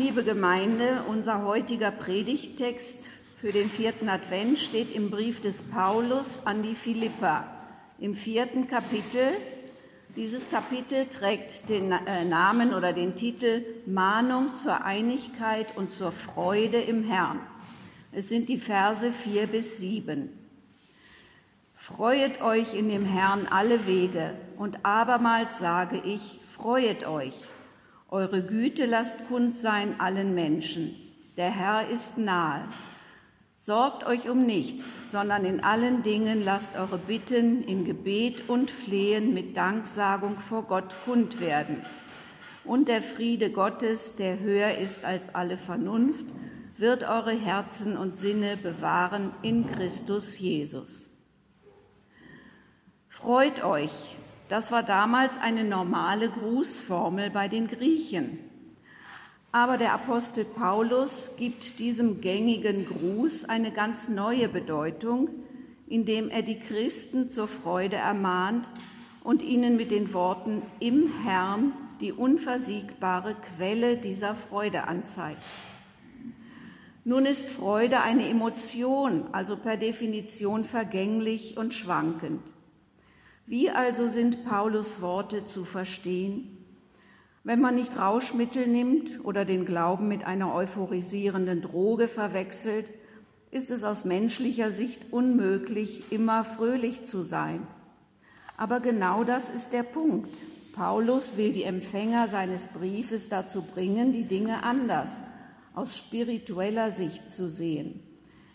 Liebe Gemeinde, unser heutiger Predigttext für den vierten Advent steht im Brief des Paulus an die Philippa im vierten Kapitel. Dieses Kapitel trägt den äh, Namen oder den Titel Mahnung zur Einigkeit und zur Freude im Herrn. Es sind die Verse vier bis sieben. Freuet euch in dem Herrn alle Wege und abermals sage ich, freuet euch. Eure Güte lasst kund sein allen Menschen. Der Herr ist nahe. Sorgt euch um nichts, sondern in allen Dingen lasst eure Bitten in Gebet und Flehen mit Danksagung vor Gott kund werden. Und der Friede Gottes, der höher ist als alle Vernunft, wird eure Herzen und Sinne bewahren in Christus Jesus. Freut euch, das war damals eine normale Grußformel bei den Griechen. Aber der Apostel Paulus gibt diesem gängigen Gruß eine ganz neue Bedeutung, indem er die Christen zur Freude ermahnt und ihnen mit den Worten im Herrn die unversiegbare Quelle dieser Freude anzeigt. Nun ist Freude eine Emotion, also per Definition vergänglich und schwankend. Wie also sind Paulus Worte zu verstehen? Wenn man nicht Rauschmittel nimmt oder den Glauben mit einer euphorisierenden Droge verwechselt, ist es aus menschlicher Sicht unmöglich, immer fröhlich zu sein. Aber genau das ist der Punkt. Paulus will die Empfänger seines Briefes dazu bringen, die Dinge anders, aus spiritueller Sicht zu sehen.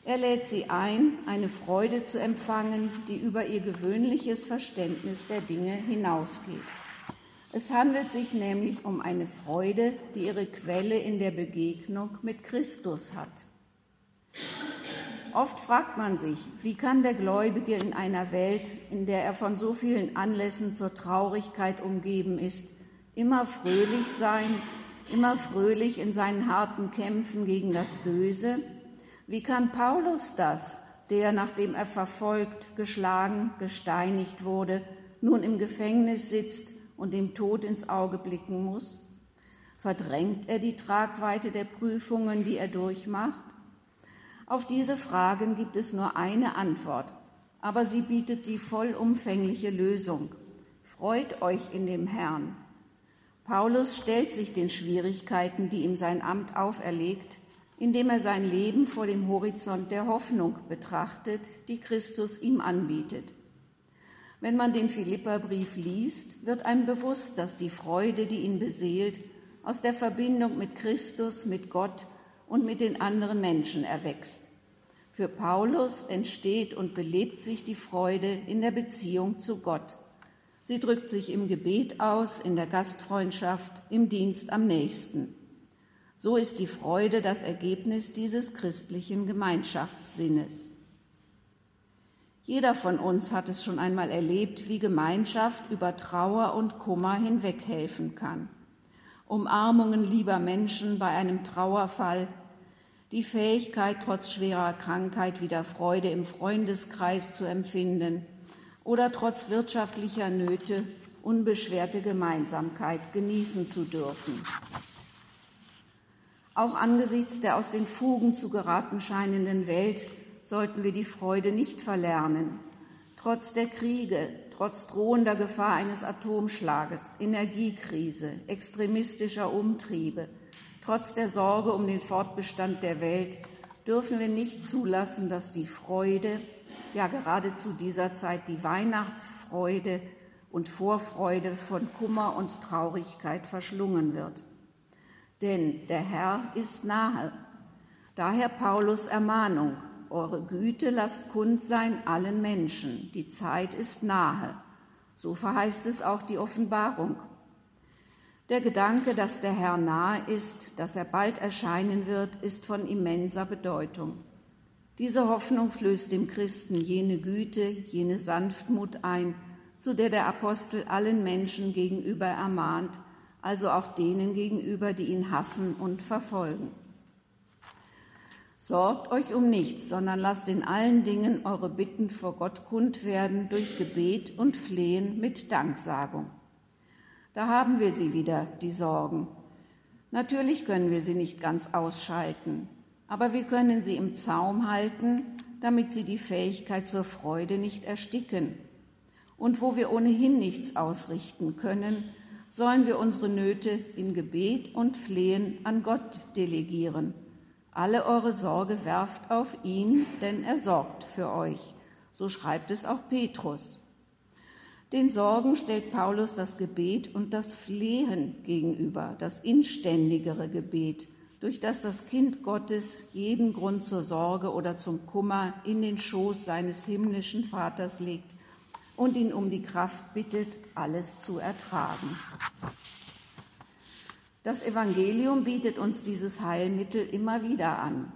Er lädt sie ein, eine Freude zu empfangen, die über ihr gewöhnliches Verständnis der Dinge hinausgeht. Es handelt sich nämlich um eine Freude, die ihre Quelle in der Begegnung mit Christus hat. Oft fragt man sich, wie kann der Gläubige in einer Welt, in der er von so vielen Anlässen zur Traurigkeit umgeben ist, immer fröhlich sein, immer fröhlich in seinen harten Kämpfen gegen das Böse? Wie kann Paulus das, der, nachdem er verfolgt, geschlagen, gesteinigt wurde, nun im Gefängnis sitzt und dem Tod ins Auge blicken muss? Verdrängt er die Tragweite der Prüfungen, die er durchmacht? Auf diese Fragen gibt es nur eine Antwort, aber sie bietet die vollumfängliche Lösung. Freut euch in dem Herrn. Paulus stellt sich den Schwierigkeiten, die ihm sein Amt auferlegt, indem er sein Leben vor dem Horizont der Hoffnung betrachtet, die Christus ihm anbietet. Wenn man den Philipperbrief liest, wird einem bewusst, dass die Freude, die ihn beseelt, aus der Verbindung mit Christus, mit Gott und mit den anderen Menschen erwächst. Für Paulus entsteht und belebt sich die Freude in der Beziehung zu Gott. Sie drückt sich im Gebet aus, in der Gastfreundschaft, im Dienst am nächsten. So ist die Freude das Ergebnis dieses christlichen Gemeinschaftssinnes. Jeder von uns hat es schon einmal erlebt, wie Gemeinschaft über Trauer und Kummer hinweghelfen kann. Umarmungen lieber Menschen bei einem Trauerfall, die Fähigkeit, trotz schwerer Krankheit wieder Freude im Freundeskreis zu empfinden oder trotz wirtschaftlicher Nöte unbeschwerte Gemeinsamkeit genießen zu dürfen. Auch angesichts der aus den Fugen zu geraten scheinenden Welt sollten wir die Freude nicht verlernen. Trotz der Kriege, trotz drohender Gefahr eines Atomschlages, Energiekrise, extremistischer Umtriebe, trotz der Sorge um den Fortbestand der Welt, dürfen wir nicht zulassen, dass die Freude, ja gerade zu dieser Zeit die Weihnachtsfreude und Vorfreude von Kummer und Traurigkeit verschlungen wird denn der Herr ist nahe. Daher Paulus Ermahnung, eure Güte lasst kund sein allen Menschen, die Zeit ist nahe. So verheißt es auch die Offenbarung. Der Gedanke, dass der Herr nahe ist, dass er bald erscheinen wird, ist von immenser Bedeutung. Diese Hoffnung flößt dem Christen jene Güte, jene Sanftmut ein, zu der der Apostel allen Menschen gegenüber ermahnt, also auch denen gegenüber, die ihn hassen und verfolgen. Sorgt euch um nichts, sondern lasst in allen Dingen eure Bitten vor Gott kund werden durch Gebet und Flehen mit Danksagung. Da haben wir sie wieder, die Sorgen. Natürlich können wir sie nicht ganz ausschalten, aber wir können sie im Zaum halten, damit sie die Fähigkeit zur Freude nicht ersticken. Und wo wir ohnehin nichts ausrichten können, sollen wir unsere Nöte in Gebet und Flehen an Gott delegieren. Alle eure Sorge werft auf ihn, denn er sorgt für euch. So schreibt es auch Petrus. Den Sorgen stellt Paulus das Gebet und das Flehen gegenüber, das inständigere Gebet, durch das das Kind Gottes jeden Grund zur Sorge oder zum Kummer in den Schoß seines himmlischen Vaters legt und ihn um die Kraft bittet, alles zu ertragen. Das Evangelium bietet uns dieses Heilmittel immer wieder an.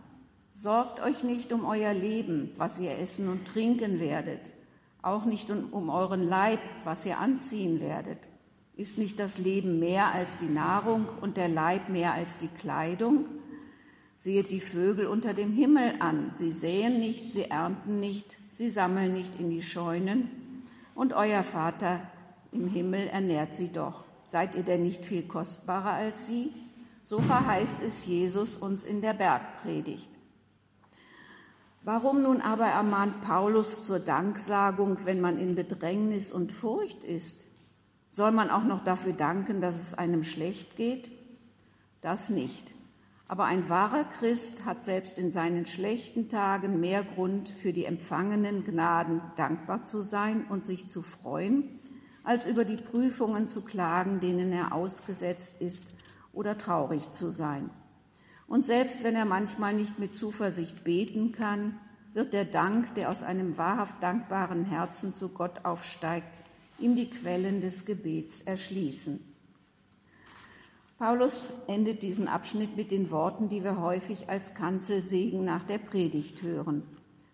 Sorgt euch nicht um euer Leben, was ihr essen und trinken werdet, auch nicht um euren Leib, was ihr anziehen werdet. Ist nicht das Leben mehr als die Nahrung und der Leib mehr als die Kleidung? Seht die Vögel unter dem Himmel an. Sie säen nicht, sie ernten nicht, sie sammeln nicht in die Scheunen. Und euer Vater im Himmel ernährt sie doch. Seid ihr denn nicht viel kostbarer als sie? So verheißt es Jesus uns in der Bergpredigt. Warum nun aber ermahnt Paulus zur Danksagung, wenn man in Bedrängnis und Furcht ist? Soll man auch noch dafür danken, dass es einem schlecht geht? Das nicht. Aber ein wahrer Christ hat selbst in seinen schlechten Tagen mehr Grund, für die empfangenen Gnaden dankbar zu sein und sich zu freuen, als über die Prüfungen zu klagen, denen er ausgesetzt ist, oder traurig zu sein. Und selbst wenn er manchmal nicht mit Zuversicht beten kann, wird der Dank, der aus einem wahrhaft dankbaren Herzen zu Gott aufsteigt, ihm die Quellen des Gebets erschließen. Paulus endet diesen Abschnitt mit den Worten, die wir häufig als Kanzelsegen nach der Predigt hören.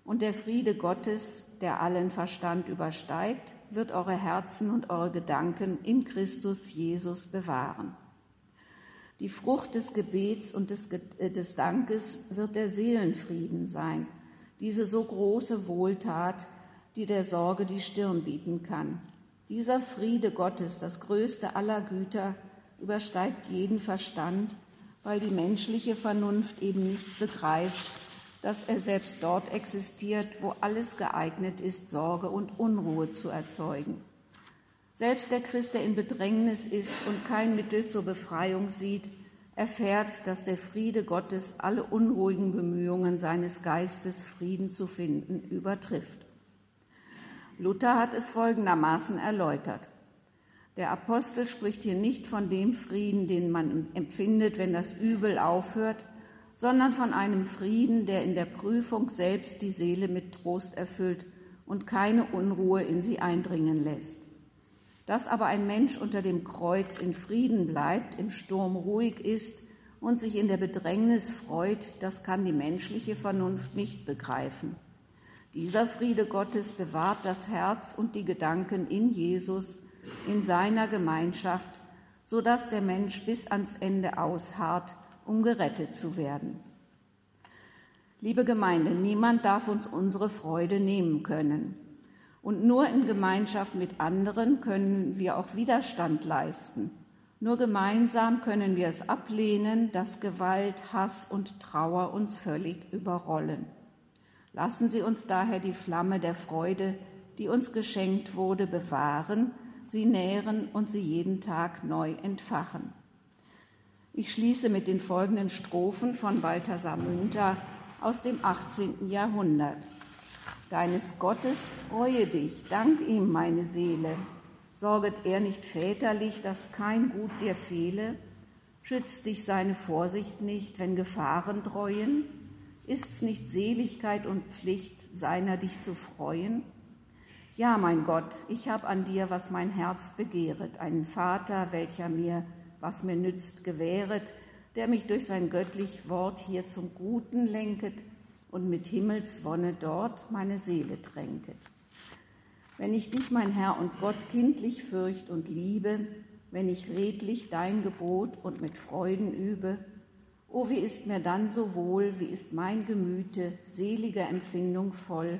Und der Friede Gottes, der allen Verstand übersteigt, wird eure Herzen und eure Gedanken in Christus Jesus bewahren. Die Frucht des Gebets und des, äh, des Dankes wird der Seelenfrieden sein, diese so große Wohltat, die der Sorge die Stirn bieten kann. Dieser Friede Gottes, das größte aller Güter, übersteigt jeden Verstand, weil die menschliche Vernunft eben nicht begreift, dass er selbst dort existiert, wo alles geeignet ist, Sorge und Unruhe zu erzeugen. Selbst der Christ, der in Bedrängnis ist und kein Mittel zur Befreiung sieht, erfährt, dass der Friede Gottes alle unruhigen Bemühungen seines Geistes, Frieden zu finden, übertrifft. Luther hat es folgendermaßen erläutert. Der Apostel spricht hier nicht von dem Frieden, den man empfindet, wenn das Übel aufhört, sondern von einem Frieden, der in der Prüfung selbst die Seele mit Trost erfüllt und keine Unruhe in sie eindringen lässt. Dass aber ein Mensch unter dem Kreuz in Frieden bleibt, im Sturm ruhig ist und sich in der Bedrängnis freut, das kann die menschliche Vernunft nicht begreifen. Dieser Friede Gottes bewahrt das Herz und die Gedanken in Jesus, in seiner Gemeinschaft, so dass der Mensch bis ans Ende ausharrt, um gerettet zu werden. Liebe Gemeinde, niemand darf uns unsere Freude nehmen können. Und nur in Gemeinschaft mit anderen können wir auch Widerstand leisten. Nur gemeinsam können wir es ablehnen, dass Gewalt, Hass und Trauer uns völlig überrollen. Lassen Sie uns daher die Flamme der Freude, die uns geschenkt wurde, bewahren, sie nähren und sie jeden Tag neu entfachen. Ich schließe mit den folgenden Strophen von Balthasar Münter aus dem 18. Jahrhundert. Deines Gottes freue dich, dank ihm, meine Seele. Sorget er nicht väterlich, dass kein Gut dir fehle? Schützt dich seine Vorsicht nicht, wenn Gefahren dreuen? Ist's nicht Seligkeit und Pflicht, seiner dich zu freuen? Ja, mein Gott, ich hab an dir, was mein Herz begehret, einen Vater, welcher mir, was mir nützt, gewähret, der mich durch sein göttlich Wort hier zum Guten lenket, und mit Himmelswonne dort meine Seele tränke. Wenn ich dich, mein Herr und Gott, kindlich fürcht und liebe, wenn ich redlich dein Gebot und mit Freuden übe, o oh, wie ist mir dann so wohl, wie ist mein Gemüte seliger Empfindung voll,